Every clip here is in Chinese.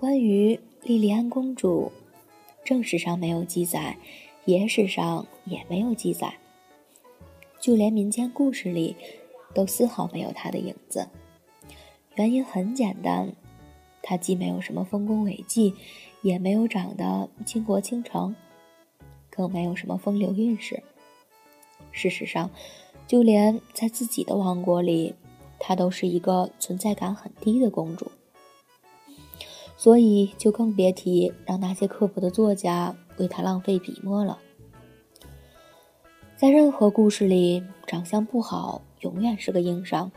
关于莉莉安公主，正史上没有记载，野史上也没有记载，就连民间故事里，都丝毫没有她的影子。原因很简单，她既没有什么丰功伟绩，也没有长得倾国倾城，更没有什么风流韵事。事实上，就连在自己的王国里，她都是一个存在感很低的公主。所以，就更别提让那些刻薄的作家为他浪费笔墨了。在任何故事里，长相不好永远是个硬伤，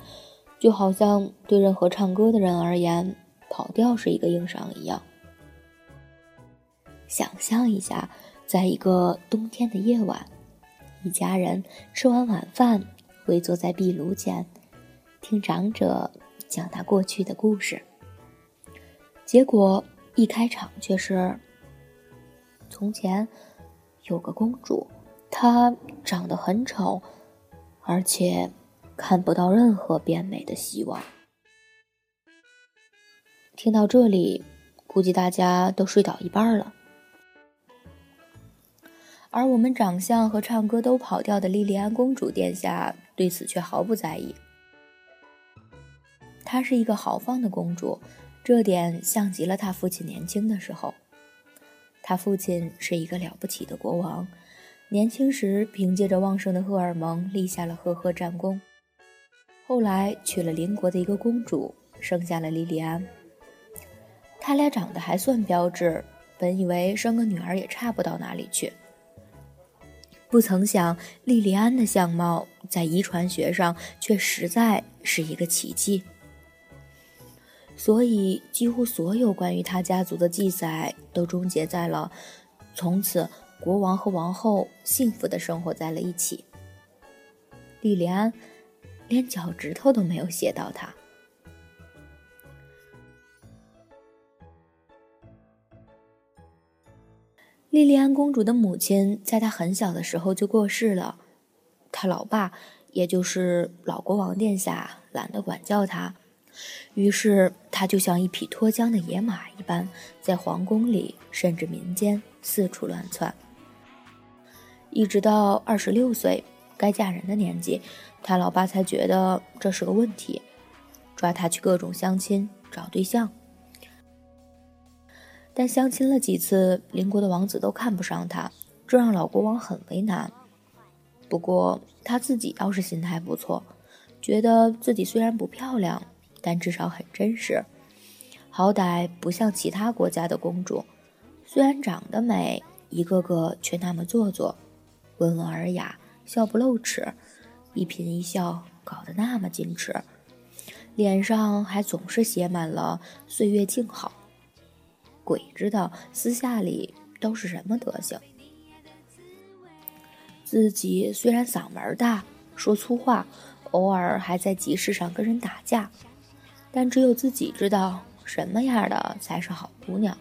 就好像对任何唱歌的人而言，跑调是一个硬伤一样。想象一下，在一个冬天的夜晚，一家人吃完晚饭，围坐在壁炉前，听长者讲他过去的故事。结果一开场却是：从前有个公主，她长得很丑，而且看不到任何变美的希望。听到这里，估计大家都睡倒一半了。而我们长相和唱歌都跑调的莉莉安公主殿下对此却毫不在意。她是一个豪放的公主。这点像极了他父亲年轻的时候。他父亲是一个了不起的国王，年轻时凭借着旺盛的荷尔蒙立下了赫赫战功。后来娶了邻国的一个公主，生下了莉莉安。他俩长得还算标致，本以为生个女儿也差不到哪里去。不曾想，莉莉安的相貌在遗传学上却实在是一个奇迹。所以，几乎所有关于他家族的记载都终结在了“从此国王和王后幸福的生活在了一起”。莉莉安连脚趾头都没有写到他。莉莉安公主的母亲在她很小的时候就过世了，她老爸，也就是老国王殿下，懒得管教她。于是，他就像一匹脱缰的野马一般，在皇宫里甚至民间四处乱窜。一直到二十六岁该嫁人的年纪，他老爸才觉得这是个问题，抓他去各种相亲找对象。但相亲了几次，邻国的王子都看不上他，这让老国王很为难。不过他自己倒是心态不错，觉得自己虽然不漂亮。但至少很真实，好歹不像其他国家的公主，虽然长得美，一个个却那么做作，温文尔雅，笑不露齿，一颦一笑搞得那么矜持，脸上还总是写满了岁月静好。鬼知道私下里都是什么德行。自己虽然嗓门大，说粗话，偶尔还在集市上跟人打架。但只有自己知道什么样的才是好姑娘。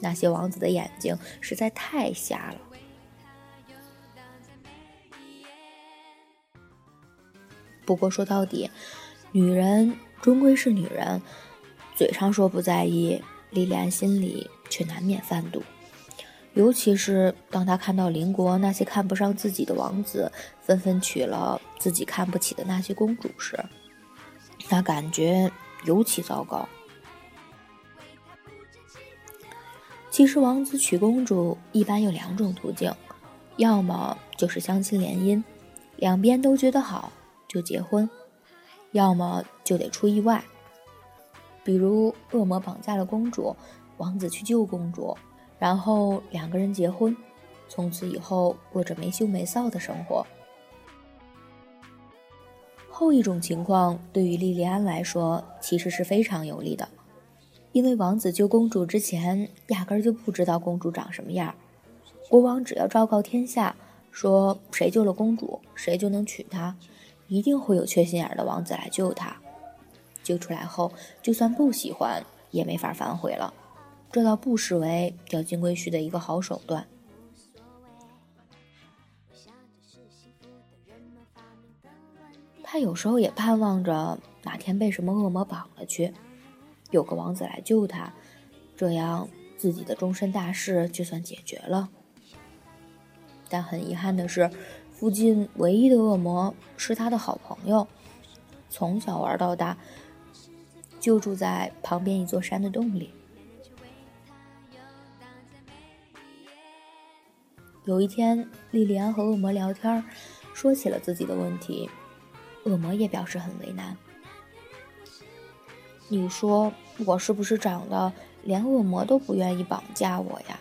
那些王子的眼睛实在太瞎了。不过说到底，女人终归是女人，嘴上说不在意，莉莉安心里却难免犯堵。尤其是当她看到邻国那些看不上自己的王子纷纷娶了自己看不起的那些公主时，那感觉尤其糟糕。其实，王子娶公主一般有两种途径，要么就是相亲联姻，两边都觉得好就结婚；要么就得出意外，比如恶魔绑架了公主，王子去救公主，然后两个人结婚，从此以后过着没羞没臊的生活。后一种情况对于莉莉安来说，其实是非常有利的。因为王子救公主之前，压根儿就不知道公主长什么样。国王只要昭告天下，说谁救了公主，谁就能娶她，一定会有缺心眼的王子来救她。救出来后，就算不喜欢，也没法反悔了。这倒不失为钓金龟婿的一个好手段。他有时候也盼望着哪天被什么恶魔绑了去。有个王子来救他，这样自己的终身大事就算解决了。但很遗憾的是，附近唯一的恶魔是他的好朋友，从小玩到大，就住在旁边一座山的洞里。有一天，莉莉安和恶魔聊天，说起了自己的问题，恶魔也表示很为难。你说我是不是长得连恶魔都不愿意绑架我呀？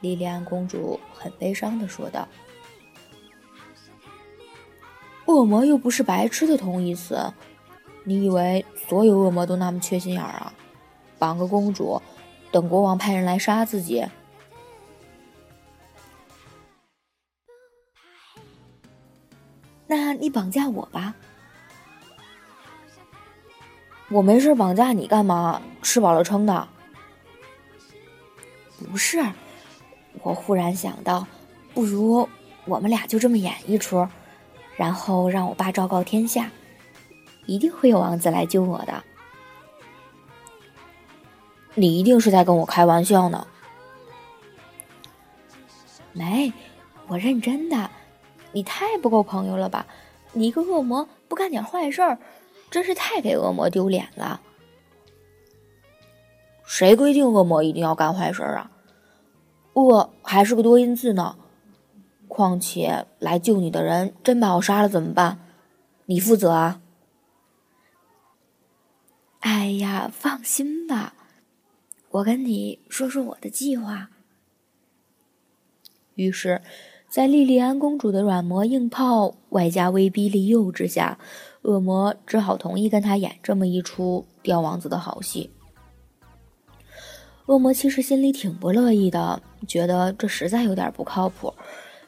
莉莉安公主很悲伤的说道。恶魔又不是白痴的同义词，你以为所有恶魔都那么缺心眼儿啊？绑个公主，等国王派人来杀自己？你绑架我吧。我没事绑架你干嘛？吃饱了撑的？不是，我忽然想到，不如我们俩就这么演一出，然后让我爸昭告天下，一定会有王子来救我的。你一定是在跟我开玩笑呢？没，我认真的。你太不够朋友了吧？你一个恶魔不干点坏事儿？真是太给恶魔丢脸了！谁规定恶魔一定要干坏事儿啊？恶还是个多音字呢。况且来救你的人真把我杀了怎么办？你负责啊！哎呀，放心吧，我跟你说说我的计划。于是，在莉莉安公主的软磨硬泡，外加威逼利诱之下。恶魔只好同意跟他演这么一出吊王子的好戏。恶魔其实心里挺不乐意的，觉得这实在有点不靠谱，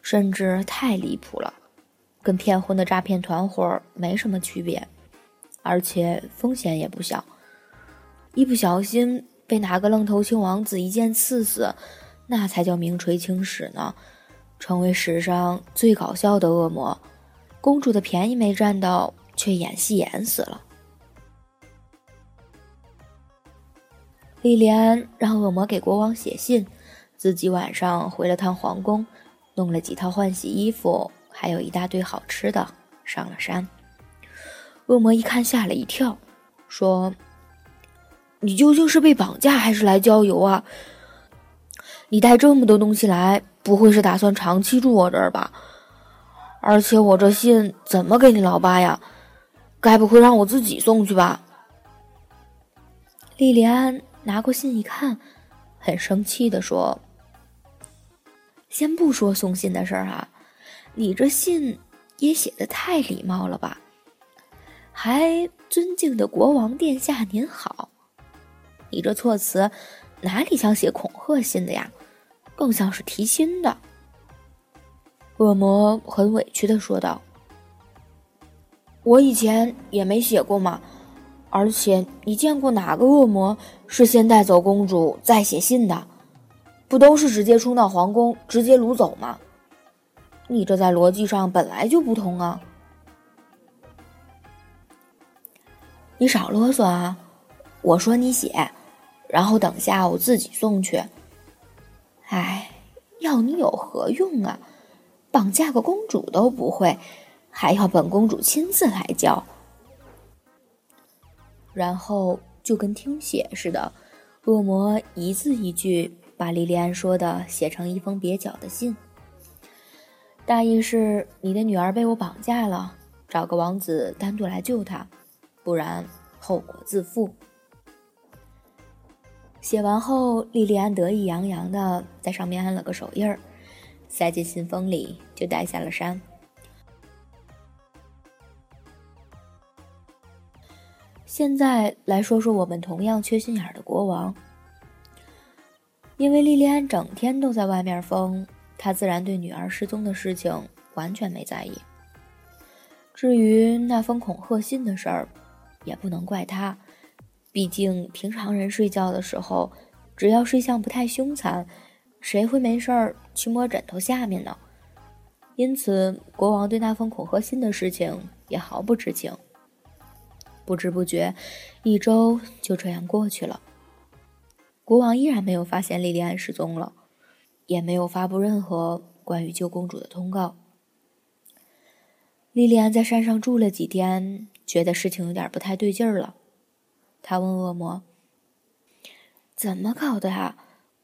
甚至太离谱了，跟骗婚的诈骗团伙没什么区别，而且风险也不小。一不小心被哪个愣头青王子一剑刺死，那才叫名垂青史呢，成为史上最搞笑的恶魔。公主的便宜没占到。却演戏演死了。莉莉安让恶魔给国王写信，自己晚上回了趟皇宫，弄了几套换洗衣服，还有一大堆好吃的，上了山。恶魔一看吓了一跳，说：“你究竟是被绑架还是来郊游啊？你带这么多东西来，不会是打算长期住我这儿吧？而且我这信怎么给你老爸呀？”该不会让我自己送去吧？莉莉安拿过信一看，很生气的说：“先不说送信的事儿啊，你这信也写的太礼貌了吧？还尊敬的国王殿下您好，你这措辞哪里像写恐吓信的呀？更像是提亲的。”恶魔很委屈的说道。我以前也没写过嘛，而且你见过哪个恶魔是先带走公主再写信的？不都是直接冲到皇宫直接掳走吗？你这在逻辑上本来就不通啊！你少啰嗦啊！我说你写，然后等下我自己送去。哎，要你有何用啊？绑架个公主都不会，还要本公主亲自来教。然后就跟听写似的，恶魔一字一句把莉莉安说的写成一封蹩脚的信，大意是你的女儿被我绑架了，找个王子单独来救她，不然后果自负。写完后，莉莉安得意洋洋的在上面按了个手印儿，塞进信封里，就带下了山。现在来说说我们同样缺心眼的国王。因为莉莉安整天都在外面疯，他自然对女儿失踪的事情完全没在意。至于那封恐吓信的事儿，也不能怪他，毕竟平常人睡觉的时候，只要睡相不太凶残，谁会没事儿去摸枕头下面呢？因此，国王对那封恐吓信的事情也毫不知情。不知不觉，一周就这样过去了。国王依然没有发现莉莉安失踪了，也没有发布任何关于救公主的通告。莉莉安在山上住了几天，觉得事情有点不太对劲儿了。他问恶魔：“怎么搞的啊？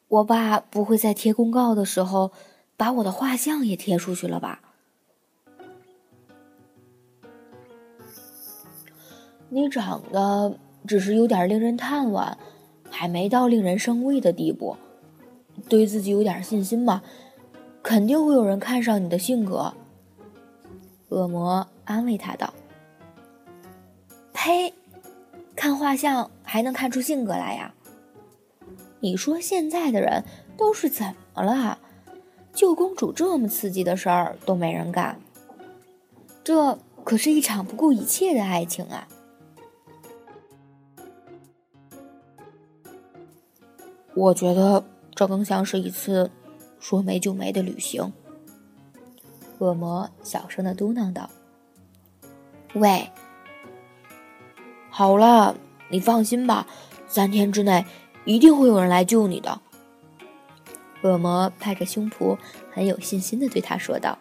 我爸不会在贴公告的时候把我的画像也贴出去了吧？”你长得只是有点令人叹惋，还没到令人生畏的地步。对自己有点信心嘛，肯定会有人看上你的性格。恶魔安慰他道：“呸，看画像还能看出性格来呀？你说现在的人都是怎么了？救公主这么刺激的事儿都没人干，这可是一场不顾一切的爱情啊！”我觉得这更像是一次说没就没的旅行。恶魔小声的嘟囔道：“喂，好了，你放心吧，三天之内一定会有人来救你的。”恶魔拍着胸脯，很有信心的对他说道。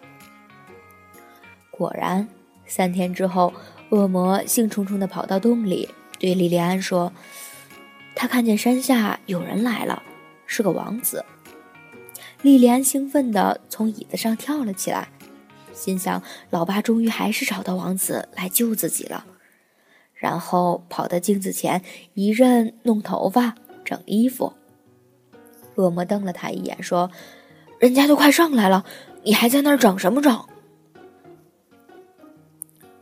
果然，三天之后，恶魔兴冲冲的跑到洞里，对莉莉安说。他看见山下有人来了，是个王子。莉莉安兴奋地从椅子上跳了起来，心想：老爸终于还是找到王子来救自己了。然后跑到镜子前，一阵弄头发、整衣服。恶魔瞪了他一眼，说：“人家都快上来了，你还在那儿整什么整？”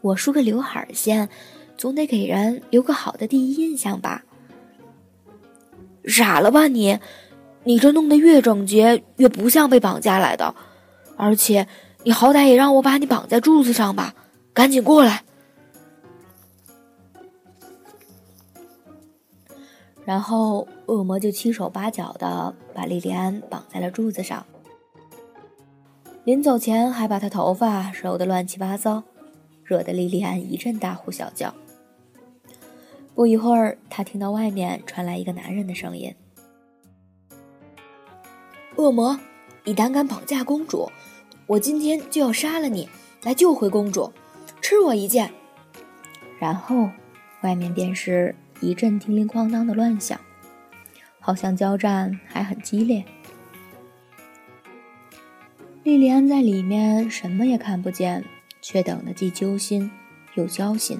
我梳个刘海先，总得给人留个好的第一印象吧。傻了吧你！你这弄得越整洁，越不像被绑架来的。而且，你好歹也让我把你绑在柱子上吧！赶紧过来。然后，恶魔就七手八脚的把莉莉安绑在了柱子上。临走前，还把她头发揉得乱七八糟，惹得莉莉安一阵大呼小叫。不一会儿，她听到外面传来一个男人的声音：“恶魔，你胆敢绑架公主，我今天就要杀了你，来救回公主，吃我一剑！”然后，外面便是一阵叮铃哐当的乱响，好像交战还很激烈。莉莉安在里面什么也看不见，却等得既揪心又焦心。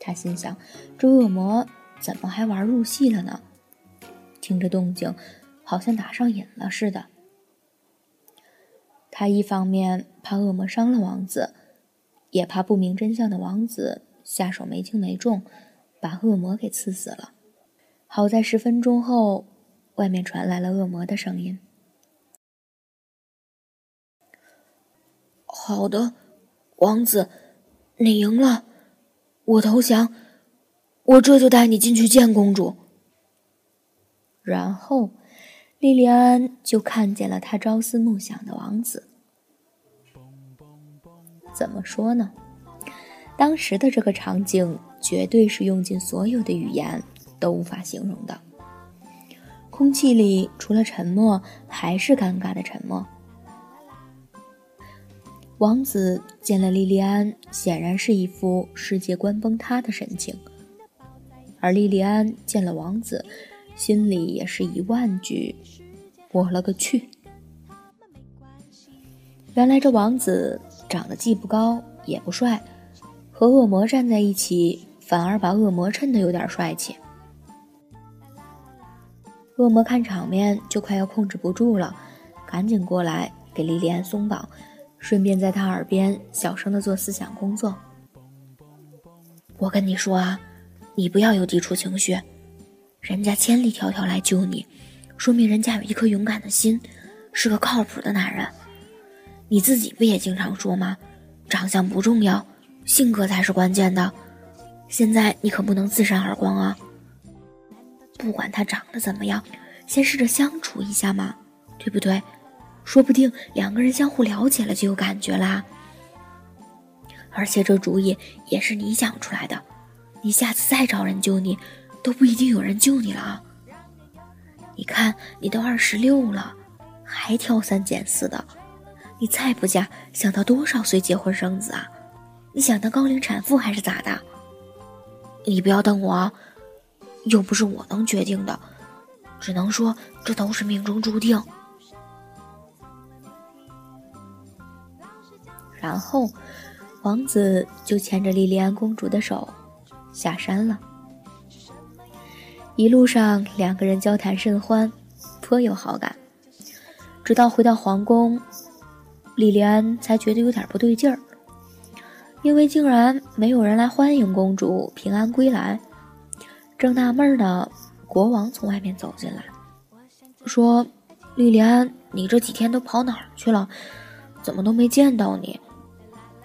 他心想：“这恶魔怎么还玩入戏了呢？听着动静，好像打上瘾了似的。”他一方面怕恶魔伤了王子，也怕不明真相的王子下手没轻没重，把恶魔给刺死了。好在十分钟后，外面传来了恶魔的声音：“好的，王子，你赢了。”我投降，我这就带你进去见公主。然后，莉莉安就看见了她朝思暮想的王子。怎么说呢？当时的这个场景绝对是用尽所有的语言都无法形容的。空气里除了沉默，还是尴尬的沉默。王子见了莉莉安，显然是一副世界观崩塌的神情；而莉莉安见了王子，心里也是一万句“我了个去”。原来这王子长得既不高也不帅，和恶魔站在一起，反而把恶魔衬得有点帅气。恶魔看场面就快要控制不住了，赶紧过来给莉莉安松绑，顺便在她耳边小声的做思想工作。我跟你说啊，你不要有抵触情绪，人家千里迢迢来救你，说明人家有一颗勇敢的心，是个靠谱的男人。你自己不也经常说吗？长相不重要，性格才是关键的。现在你可不能自扇耳光啊！不管他长得怎么样，先试着相处一下嘛，对不对？说不定两个人相互了解了就有感觉啦。而且这主意也是你想出来的，你下次再找人救你，都不一定有人救你了啊。你看你都二十六了，还挑三拣四的，你再不嫁，想到多少岁结婚生子啊？你想当高龄产妇还是咋的？你不要瞪我！又不是我能决定的，只能说这都是命中注定。然后，王子就牵着莉莉安公主的手下山了。一路上，两个人交谈甚欢，颇有好感。直到回到皇宫，莉莉安才觉得有点不对劲儿，因为竟然没有人来欢迎公主平安归来。正纳闷呢，国王从外面走进来，说：“莉莉安，你这几天都跑哪儿去了？怎么都没见到你？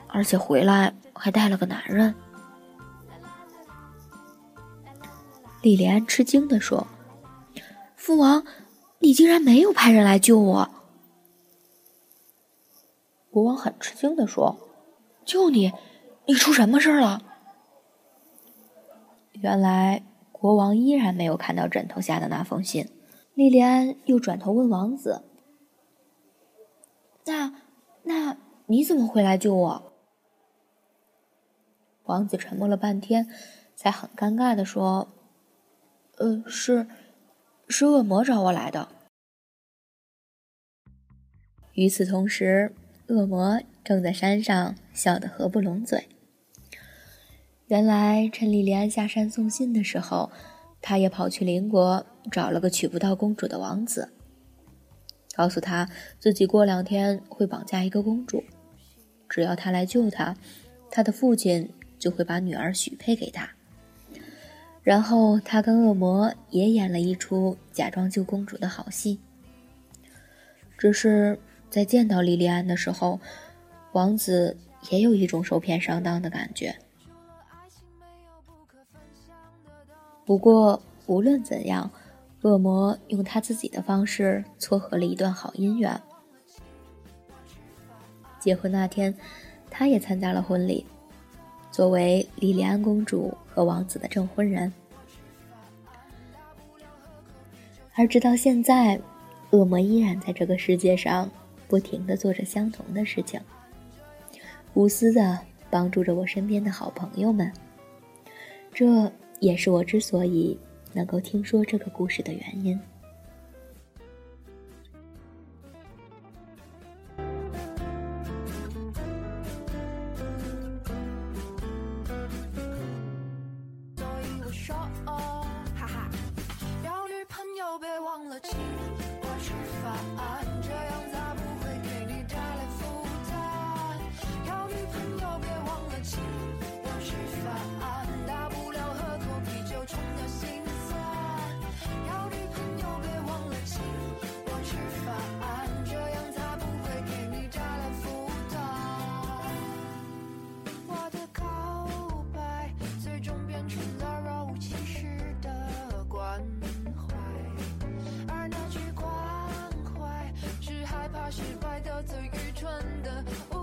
而且回来还带了个男人。”莉莉安吃惊地说：“父王，你竟然没有派人来救我！”国王很吃惊地说：“救你？你出什么事儿了？”原来。国王依然没有看到枕头下的那封信，莉莉安又转头问王子：“那，那你怎么会来救我？”王子沉默了半天，才很尴尬的说：“呃，是，是恶魔找我来的。”与此同时，恶魔正在山上笑得合不拢嘴。原来，趁莉莉安下山送信的时候，他也跑去邻国找了个娶不到公主的王子，告诉他自己过两天会绑架一个公主，只要他来救她，他的父亲就会把女儿许配给他。然后他跟恶魔也演了一出假装救公主的好戏。只是在见到莉莉安的时候，王子也有一种受骗上当的感觉。不过，无论怎样，恶魔用他自己的方式撮合了一段好姻缘。结婚那天，他也参加了婚礼，作为莉莉安公主和王子的证婚人。而直到现在，恶魔依然在这个世界上不停的做着相同的事情，无私的帮助着我身边的好朋友们。这。也是我之所以能够听说这个故事的原因。得最愚蠢的。